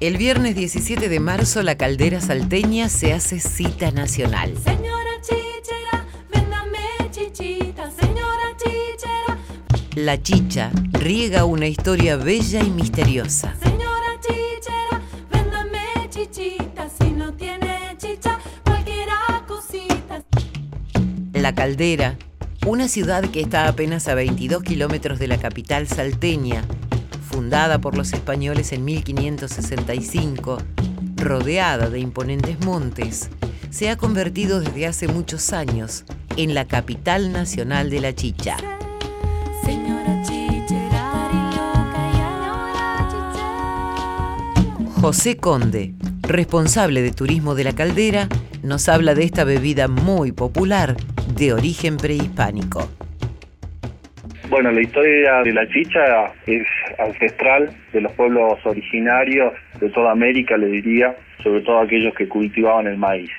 El viernes 17 de marzo la caldera salteña se hace cita nacional. Señora chichera, véndame chichita, señora chichera. La chicha riega una historia bella y misteriosa. Señora chichera, véndame chichita, si no tiene chicha, cualquiera cosita. La Caldera, una ciudad que está apenas a 22 kilómetros de la capital salteña, fundada por los españoles en 1565, rodeada de imponentes montes, se ha convertido desde hace muchos años en la capital nacional de la chicha. José Conde, responsable de turismo de la caldera, nos habla de esta bebida muy popular de origen prehispánico. Bueno, la historia de la chicha es ancestral de los pueblos originarios de toda América, le diría, sobre todo aquellos que cultivaban el maíz.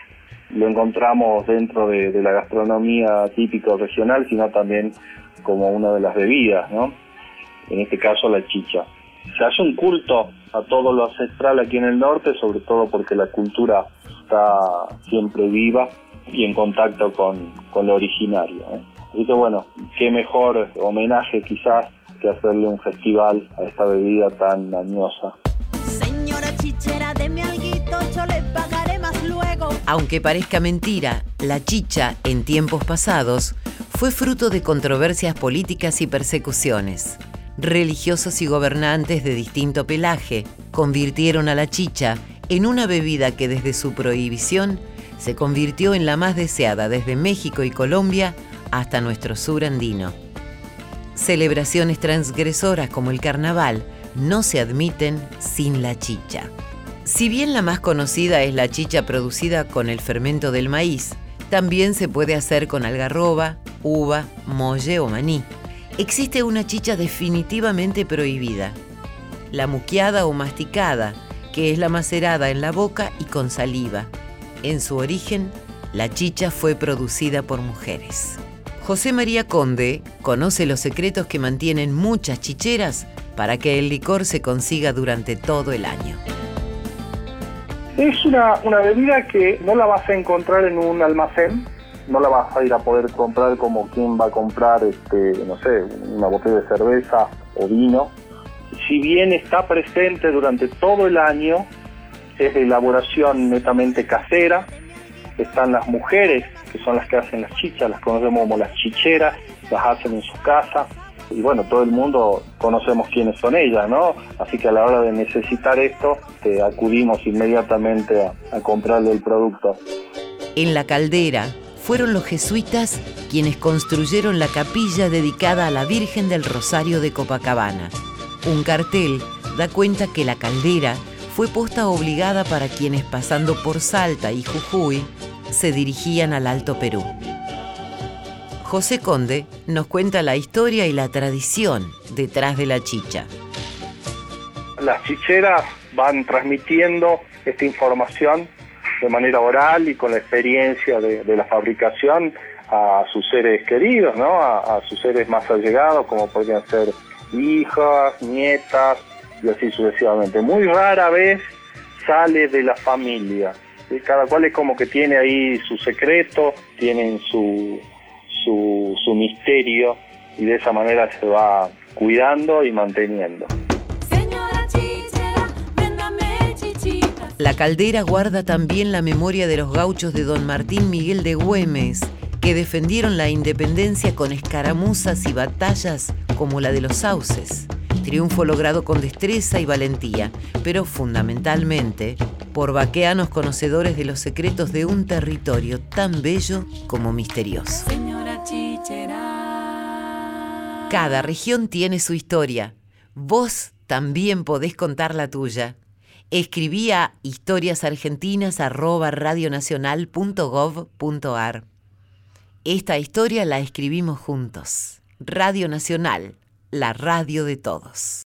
Lo encontramos dentro de, la gastronomía típica regional, sino también como una de las bebidas, ¿no? En este caso la chicha. Se hace un culto a todo lo ancestral aquí en el norte, sobre todo porque la cultura está siempre viva y en contacto con, con lo originario. ¿eh? Así que bueno, qué mejor homenaje quizás que hacerle un festival a esta bebida tan añosa. Señora chichera, deme alguito, yo le pagaré más luego. Aunque parezca mentira, la chicha, en tiempos pasados, fue fruto de controversias políticas y persecuciones. Religiosos y gobernantes de distinto pelaje convirtieron a la chicha en una bebida que desde su prohibición se convirtió en la más deseada desde México y Colombia hasta nuestro sur andino. Celebraciones transgresoras como el carnaval no se admiten sin la chicha. Si bien la más conocida es la chicha producida con el fermento del maíz, también se puede hacer con algarroba, uva, molle o maní. Existe una chicha definitivamente prohibida, la muqueada o masticada, que es la macerada en la boca y con saliva. En su origen, la chicha fue producida por mujeres. José María Conde conoce los secretos que mantienen muchas chicheras para que el licor se consiga durante todo el año. Es una, una bebida que no la vas a encontrar en un almacén, no la vas a ir a poder comprar como quien va a comprar, este, no sé, una botella de cerveza o vino. Si bien está presente durante todo el año, es de elaboración netamente casera, están las mujeres, que son las que hacen las chichas, las conocemos como las chicheras, las hacen en su casa, y bueno, todo el mundo conocemos quiénes son ellas, ¿no? Así que a la hora de necesitar esto, acudimos inmediatamente a comprarle el producto. En la caldera fueron los jesuitas quienes construyeron la capilla dedicada a la Virgen del Rosario de Copacabana. Un cartel da cuenta que la caldera fue posta obligada para quienes pasando por Salta y Jujuy se dirigían al Alto Perú. José Conde nos cuenta la historia y la tradición detrás de la chicha. Las chicheras van transmitiendo esta información de manera oral y con la experiencia de, la fabricación a sus seres queridos, ¿no? A sus seres más allegados, como podrían ser hijas, nietas y así sucesivamente. Muy rara vez sale de la familia. Cada cual es como que tiene ahí su secreto, tienen su, su, su misterio y de esa manera se va cuidando y manteniendo. Señora chichera, véndame chichita. La caldera guarda también la memoria de los gauchos de don Martín Miguel de Güemes, que defendieron la independencia con escaramuzas y batallas como la de los sauces. Triunfo logrado con destreza y valentía, pero fundamentalmente por vaqueanos conocedores de los secretos de un territorio tan bello como misterioso. Señora chichera. Cada región tiene su historia. Vos también podés contar la tuya. Escribí a historiasargentinas.radionacional.gov.ar. Esta historia la escribimos juntos. Radio Nacional, la radio de todos.